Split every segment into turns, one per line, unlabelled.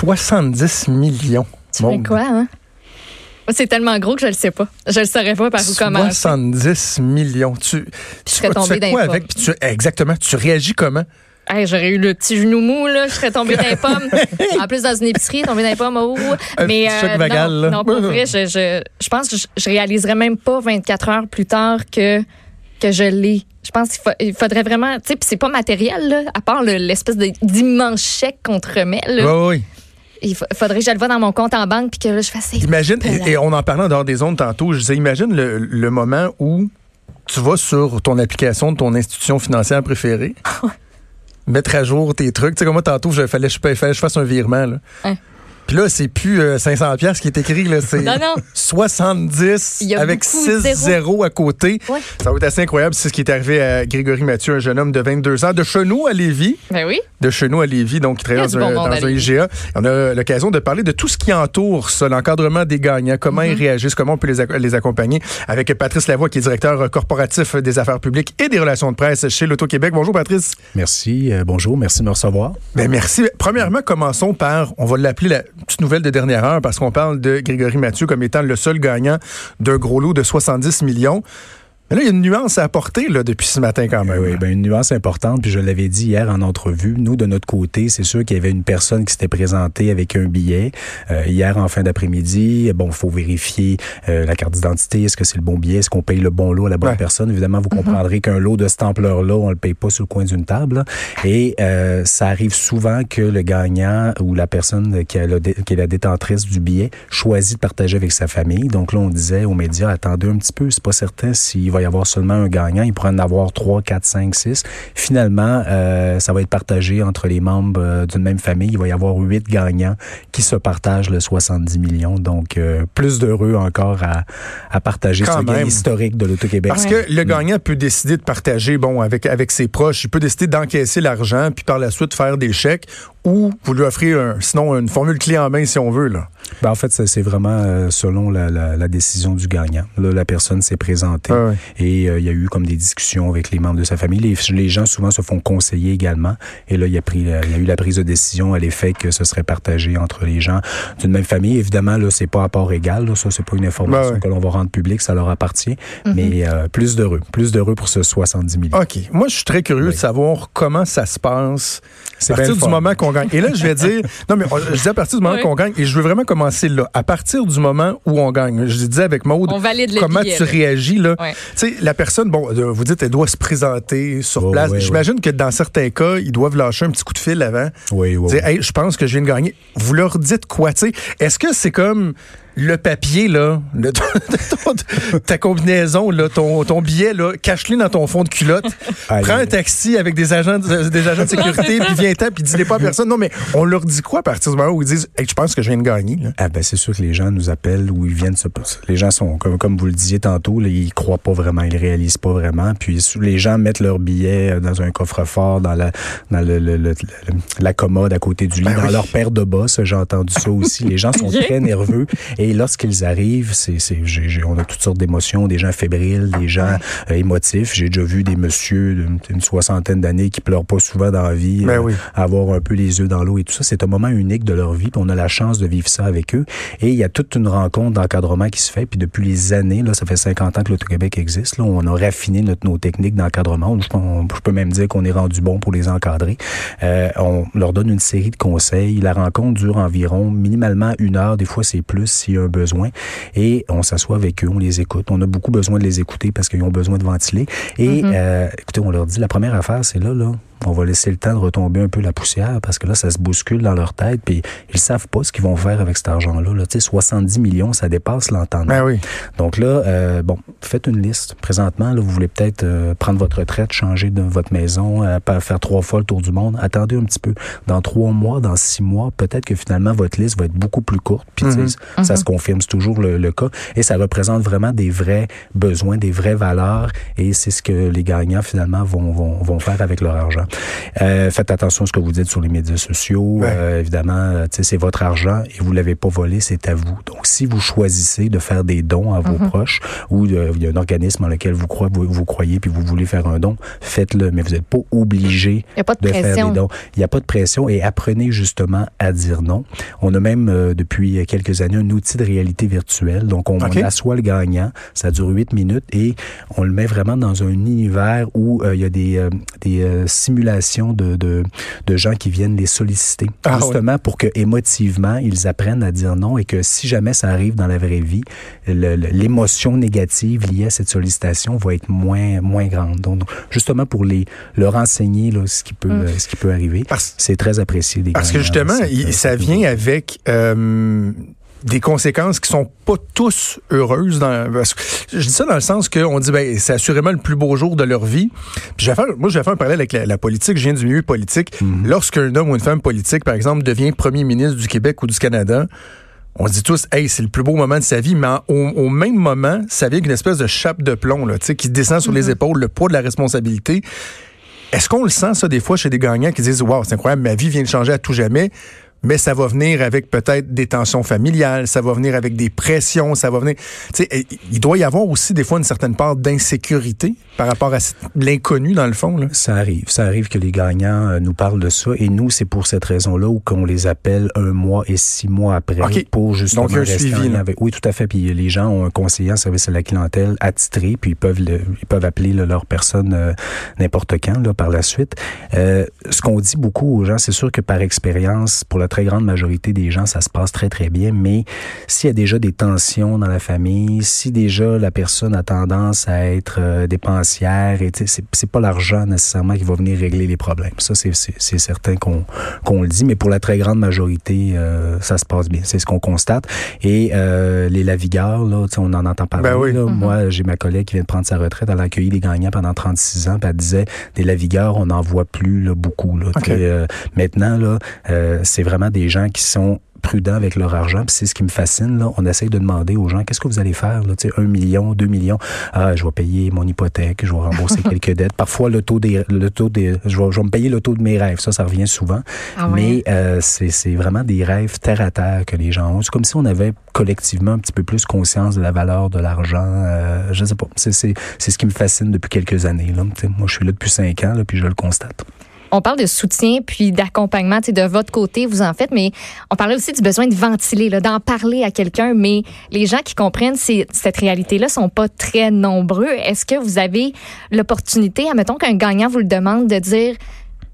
70 millions.
Tu fais quoi, hein? C'est tellement gros que je le sais pas. Je le saurais pas par où commencer.
70 millions. Tu, tu fais quoi avec? Puis tu, exactement. Tu réagis comment?
Hey, J'aurais eu le petit genou mou, là. Je serais tombée dans les pommes. en plus, dans une épicerie, tombée dans les pommes. Oh. Mais euh,
là.
non, pour vrai, je, je, je pense que je, je réaliserais même pas 24 heures plus tard que, que je l'ai. Je pense qu'il fa- il faudrait vraiment, tu sais, puis c'est pas matériel, là, à part le- l'espèce de- d'immense chèque qu'on te remet, là.
Oui, oui.
Il fa- faudrait que je le vois dans mon compte en banque puis que là, je fasse
Imagine, et, et on en parlait en dehors des ondes tantôt, je disais, imagine le, le moment où tu vas sur ton application de ton institution financière préférée, mettre à jour tes trucs. Tu sais, comme moi, tantôt, il fallait, je- que je fasse un virement. Là.
Hein.
Puis là, c'est plus euh, 500 pièces qui est écrit, là, c'est
Non, non.
70
Il y a
avec
beaucoup
6
de zéros.
à côté.
Ouais.
Ça va être assez incroyable. C'est ce qui est arrivé à Grégory Mathieu, un jeune homme de 22 ans, de Chenou à Lévis
Ben oui.
de chez nous à Lévis, donc qui travaille dans, un, dans. IGA. On a l'occasion de parler de tout ce qui entoure ça, l'encadrement des gagnants, comment
Mm-hmm.
ils réagissent, comment on peut les, ac- les accompagner, avec Patrice Lavoie, qui est directeur corporatif des affaires publiques et des relations de presse chez l'Auto-Québec. Bonjour Patrice.
Merci, euh, bonjour, merci de me recevoir.
Ben merci. Premièrement, commençons par, on va l'appeler la petite nouvelle de dernière heure, parce qu'on parle de Grégory Mathieu comme étant le seul gagnant d'un gros lot de 70 millions. Mais là, il y a une nuance à apporter là, depuis ce matin quand même.
Oui, ben, une nuance importante, puis je l'avais dit hier en entrevue. Nous, de notre côté, c'est sûr qu'il y avait une personne qui s'était présentée avec un billet. Euh, hier, en fin d'après-midi, bon, faut vérifier euh, la carte d'identité. Est-ce que c'est le bon billet? Est-ce qu'on paye le bon lot à la bonne
Ouais.
personne? Évidemment, vous comprendrez qu'un lot de cette ampleur-là, on le paye pas sur le coin d'une table. là. Et euh, ça arrive souvent que le gagnant ou la personne qui, a le qui est la détentrice du billet choisit de partager avec sa famille. Donc là, on disait aux médias, attendez un petit peu, c'est pas certain s'il va y avoir seulement un gagnant. Il pourrait en avoir 3, 4, 5, 6. Finalement, euh, ça va être partagé entre les membres euh, d'une même famille. Il va y avoir huit gagnants qui se partagent le 70 millions. Donc, euh, plus d'heureux encore à, à partager
Quand
ce gain historique de l'Auto-Québec.
Parce que le gagnant peut décider de partager, bon, avec, avec ses proches, il peut décider d'encaisser l'argent, puis par la suite faire des chèques, ou vous lui offrez un, sinon une formule clé en main si on veut, là.
Ben, en fait, c'est vraiment euh, selon la, la, la décision du gagnant. Là, la personne s'est présentée
Ah
et euh, il y a eu comme des discussions avec les membres de sa famille. Les, les gens souvent se font conseiller également. Et là, il y a pris, la- il y a eu la prise de décision à l'effet que ce serait partagé entre les gens d'une même famille. Évidemment, là, c'est pas à part égal. Là, ça, c'est pas une information
Ben ouais.
que l'on va rendre publique. Ça leur appartient. Mais euh, plus d'heureux, plus d'heureux pour ce 70 millions.
OK. Moi, je suis très curieux
Oui.
de savoir comment ça se passe
C'est
à partir du moment qu'on gagne. Et là, je vais dire, non, mais je dis à partir du moment
Oui.
qu'on gagne, et je veux vraiment commencer là. À partir du moment où on gagne, je disais avec Maude, comment tu
là.
réagis, là?
Ouais.
Tu sais, la personne, bon, euh, vous dites, elle doit se présenter sur
Oh,
place.
ouais,
J'imagine que dans certains cas, ils doivent lâcher un petit coup de fil avant.
Oui, oui.
Dire,
oui.
hey, je pense que je viens de gagner. Vous leur dites quoi, tu sais? Est-ce que c'est comme le papier, là, le- ton- ta combinaison, là, ton, ton billet, là, cache-le dans ton fond de culotte.
Allez.
Prends un taxi avec des agents de, des agents de sécurité, puis viens-t'en, puis dis-les pas à personne. Non, mais on leur dit quoi à partir du moment où ils disent, hey, je pense que je viens de gagner, là?
Ah ben c'est sûr que les gens nous appellent ou ils viennent se les gens sont comme comme vous le disiez tantôt là, ils croient pas vraiment ils réalisent pas vraiment puis les gens mettent leurs billets euh, dans un coffre-fort dans la dans le, le- le- le- la commode à côté du lit
Ben
dans
oui.
leur paire de bas ça, j'ai entendu ça aussi les gens sont très nerveux et lorsqu'ils arrivent c'est c'est on a toutes sortes d'émotions des gens fébriles des gens euh, émotifs j'ai déjà vu des messieurs d'une une soixantaine d'années qui pleurent pas souvent dans la vie
Ben
euh,
oui.
avoir un peu les yeux dans l'eau et tout ça. C'est un moment unique de leur vie, puis on a la chance de vivre ça avec eux. Et il y a toute une rencontre d'encadrement qui se fait, puis depuis les années, là, ça fait 50 ans que l'Auto-Québec existe, là, on a raffiné notre, nos techniques d'encadrement. Je, peux même dire qu'on est rendu bon pour les encadrer. Euh, on leur donne une série de conseils. La rencontre dure environ minimalement une heure, des fois c'est plus y a un besoin. Et on s'assoit avec eux, on les écoute. On a beaucoup besoin de les écouter parce qu'ils ont besoin de ventiler. Et euh, écoutez, on leur dit, la première affaire, c'est là, là, on va laisser le temps de retomber un peu la poussière parce que là, ça se bouscule dans leur tête, puis ils savent pas ce qu'ils vont faire avec cet argent-là. Là. Tu sais, 70 millions, ça dépasse l'entendement.
Ben oui.
Donc là, euh, bon, faites une liste. Présentement, là, vous voulez peut-être euh, prendre votre retraite, changer de votre maison, euh, faire trois fois le tour du monde. Attendez un petit peu. Dans trois mois, dans six mois, peut-être que finalement votre liste va être beaucoup plus courte. Puis sais, ça se confirme, c'est toujours le, le cas. Et ça représente vraiment des vrais besoins, des vraies valeurs. Et c'est ce que les gagnants finalement vont, vont, vont faire avec leur argent. Euh, faites attention à ce que vous dites sur les médias sociaux. Euh, évidemment, c'est votre argent et vous l'avez pas volé, c'est à vous. Donc, si vous choisissez de faire des dons à vos mhm. proches ou il y a un organisme dans lequel vous croyez, vous, croyez puis vous voulez faire un don, faites-le. Mais vous n'êtes pas obligé de, faire des dons. Il n'y a pas de pression et apprenez justement à dire non. On a même euh, depuis quelques années un outil de réalité virtuelle. Donc, on, assoit le gagnant. Ça dure huit minutes et on le met vraiment dans un univers où euh, il y a des, euh, des simulations de, de, de, gens qui viennent les solliciter. Ah justement pour que émotivement, ils apprennent à dire non et que si jamais ça arrive dans la vraie vie, l'émotion négative liée à cette sollicitation va être moins, moins grande. Donc, justement pour les, leur enseigner là, ce, qui peut, mm. ce qui peut arriver, c'est très apprécié. Des
parce que justement, ça vient avec... Euh, des conséquences qui sont pas tous heureuses. Dans, je dis ça dans le sens qu'on dit ben c'est assurément le plus beau jour de leur vie. Puis je faire, moi, je vais faire un parallèle avec la, politique. Je viens du milieu politique. Mm-hmm. Lorsqu'un homme ou une femme politique, par exemple, devient premier ministre du Québec ou du Canada, on se dit tous, hey, c'est le plus beau moment de sa vie, mais au, même moment, ça vient qu'une espèce de chape de plomb, là, qui descend sur les mm-hmm. épaules, le poids de la responsabilité. Est-ce qu'on le sent, ça, des fois, chez des gagnants qui disent, wow, c'est incroyable, ma vie vient de changer à tout jamais? Mais ça va venir avec peut-être des tensions familiales, ça va venir avec des pressions, ça va venir. Tu sais, il doit y avoir aussi des fois une certaine part d'insécurité par rapport à l'inconnu dans le fond. Là.
Ça arrive, ça arrive que les gagnants euh, nous parlent de ça, et nous, c'est pour cette raison-là qu'on les appelle un mois et six mois après pour justement
Donc, un suivi,
avec. Oui, tout à fait. Puis les gens ont un conseiller en service à la clientèle attitré, puis ils peuvent ils peuvent appeler leur personne euh, n'importe quand là par la suite. Euh, ce qu'on dit beaucoup aux gens, c'est sûr que par expérience, pour la très grande majorité des gens, ça se passe très, très bien. Mais s'il y a déjà des tensions dans la famille, si déjà la personne a tendance à être euh, dépensière, et c'est pas l'argent nécessairement qui va venir régler les problèmes. Ça, c'est certain qu'on qu'on le dit. Mais pour la très grande majorité, euh, ça se passe bien. C'est ce qu'on constate. Et euh, les lavigueurs, là, on en entend parler.
Ben
là. Moi, j'ai ma collègue qui vient de prendre sa retraite. Elle a accueilli des gagnants pendant 36 ans. Puis elle disait, des lavigueurs, on n'en voit plus là, beaucoup. Là, euh, maintenant, là, c'est vraiment des gens qui sont prudents avec leur argent. c'est ce qui me fascine. Là. On essaye de demander aux gens, qu'est-ce que vous allez faire? Là? un million, deux millions. Ah, je vais payer mon hypothèque, je vais rembourser quelques dettes. Parfois, le taux des, le taux des, je vais, je vais me payer le taux de mes rêves. Ça, ça revient souvent. Ah Mais euh, c'est vraiment des rêves terre à terre que les gens ont. C'est comme si on avait collectivement un petit peu plus conscience de la valeur de l'argent. Euh, je sais pas. C'est ce qui me fascine depuis quelques années. Là. moi, je suis là depuis cinq ans, là, puis je le constate
on parle de soutien puis d'accompagnement de votre côté, vous en faites, mais on parlait aussi du besoin de ventiler, d'en parler à quelqu'un. Mais les gens qui comprennent cette réalité-là sont pas très nombreux. Est-ce que vous avez l'opportunité, admettons qu'un gagnant vous le demande, de dire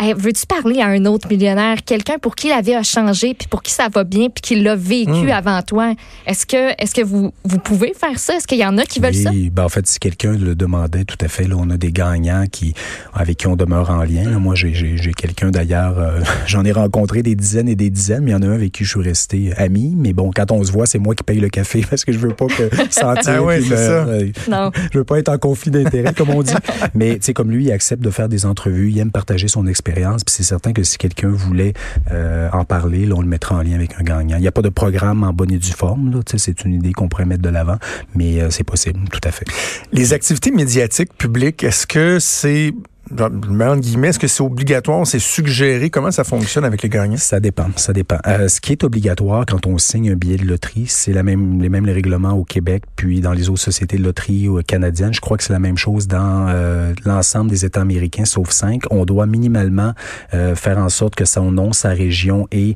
veux-tu parler à un autre millionnaire, quelqu'un pour qui la vie a changé, puis pour qui ça va bien, puis qui l'a vécu hmm. avant toi? Est-ce que, est-ce que vous, vous pouvez faire ça? Est-ce qu'il y en a qui veulent ça?
Ben en fait, si quelqu'un le demandait, tout à fait, là, on a des gagnants qui, avec qui on demeure en lien. moi, j'ai, j'ai, quelqu'un d'ailleurs, euh, j'en ai rencontré des dizaines et des dizaines, mais il y en a un avec qui je suis resté ami. Mais bon, quand on se voit, c'est moi qui paye le café parce que je veux pas que sentir.
ah c'est ça.
non. Je veux pas être en conflit d'intérêt, comme on dit. mais tu sais, comme lui, il accepte de faire des entrevues, il aime partager son expérience puis c'est certain que si quelqu'un voulait euh, en parler, on le mettra en lien avec un gagnant. Il n'y a pas de programme en bonne et due forme. Là, c'est une idée qu'on pourrait mettre de l'avant, mais euh, c'est possible, tout à fait.
Les activités médiatiques publiques, est-ce que c'est en guillemets, est-ce que c'est obligatoire, c'est suggéré? Comment ça fonctionne avec les gagnants?
Ça dépend, ça dépend. Euh, ce qui est obligatoire quand on signe un billet de loterie, c'est la même, les mêmes règlements au Québec, puis dans les autres sociétés de loterie canadiennes. Je crois que c'est la même chose dans euh, l'ensemble des États américains, sauf cinq. On doit minimalement euh, faire en sorte que son nom, sa région et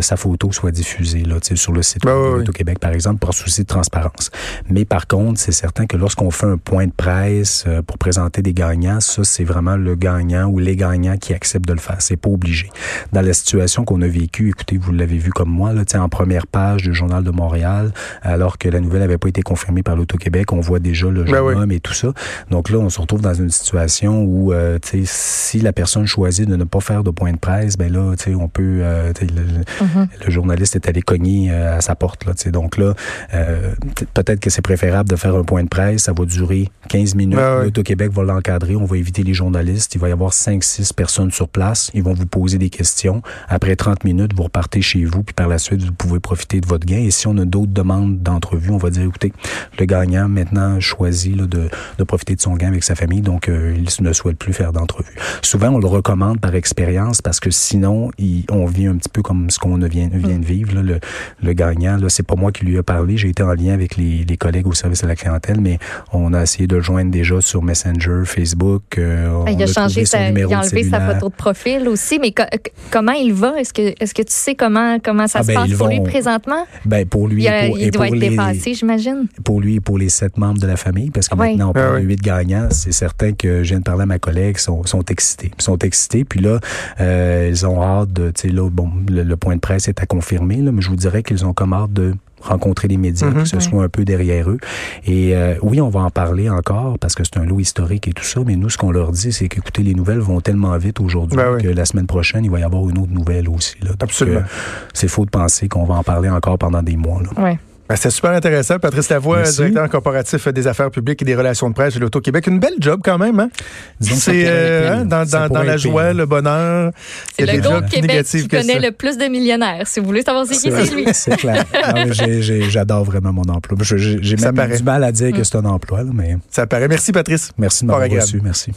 sa photo soient diffusées là, sur le site
bah,
de Québec, par exemple, pour souci de transparence. Mais par contre, c'est certain que lorsqu'on fait un point de presse pour présenter des gagnants, ça, c'est vraiment le gagnant ou les gagnants qui acceptent de le faire. C'est pas obligé. Dans la situation qu'on a vécue, écoutez, vous l'avez vu comme moi, là, en première page du Journal de Montréal, alors que la nouvelle n'avait pas été confirmée par l'Auto-Québec, on voit déjà le ben jeune homme et tout ça. Donc là, on se retrouve dans une situation où, euh, si la personne choisit de ne pas faire de point de presse, ben là, on peut, euh, mm-hmm. le, journaliste est allé cogner euh, à sa porte. Là, donc là, peut-être que c'est préférable de faire un point de presse, ça va durer 15 minutes, ben l'Auto-Québec va l'encadrer, on va éviter téléjournalistes. Il va y avoir cinq, six personnes sur place. Ils vont vous poser des questions. Après 30 minutes, vous repartez chez vous, puis par la suite, vous pouvez profiter de votre gain. Et si on a d'autres demandes d'entrevue, on va dire, écoutez, le gagnant maintenant choisit là, de, de profiter de son gain avec sa famille, donc euh, il ne souhaite plus faire d'entrevue. Souvent, on le recommande par expérience parce que sinon, il, on vit un petit peu comme ce qu'on vient, vient de vivre. Là, le, le gagnant, là, c'est pas moi qui lui ai parlé. J'ai été en lien avec les, les collègues au service de la clientèle, mais on a essayé de le joindre déjà sur Messenger, Facebook.
Euh, il a, changé sa, il a enlevé sa photo de profil aussi, mais comment il va? Est-ce que, est-ce que tu sais comment, comment ça ah, se ben, passe pour lui présentement?
Ben, pour lui,
il,
pour,
il doit
être
dépassé, j'imagine.
Pour lui et pour les sept membres de la famille, parce que maintenant, on parle ah de huit gagnants, c'est certain que je viens de parler à ma collègue, sont, sont excités. Ils sont excités, puis là, euh, ils ont hâte de, tu sais, là, bon, le, point de presse est à confirmer, là, mais je vous dirais qu'ils ont comme hâte de rencontrer les médias, que ce soit un peu derrière eux. Et euh, oui, on va en parler encore parce que c'est un lot historique et tout ça, mais nous, ce qu'on leur dit, c'est qu'écoutez, les nouvelles vont tellement vite aujourd'hui ben que la semaine prochaine, il va y avoir une autre nouvelle aussi. Là.
Absolument.
C'est faux de penser qu'on va en parler encore pendant des mois. Là.
Ben, C'était super intéressant. Patrice Lavoie, directeur corporatif des affaires publiques et des relations de presse de l'Auto-Québec. Une belle job quand même. Hein? C'est euh, hein, dans, dans, dans la joie, le bonheur.
C'est le au Québec qui connaît le plus de millionnaires. Si vous voulez savoir c'est qui, c'est lui.
C'est clair. J'adore vraiment mon emploi. J'ai même du mal à dire que c'est un emploi. mais...
Ça paraît. Merci, Patrice.
Merci de m'avoir reçu. Merci.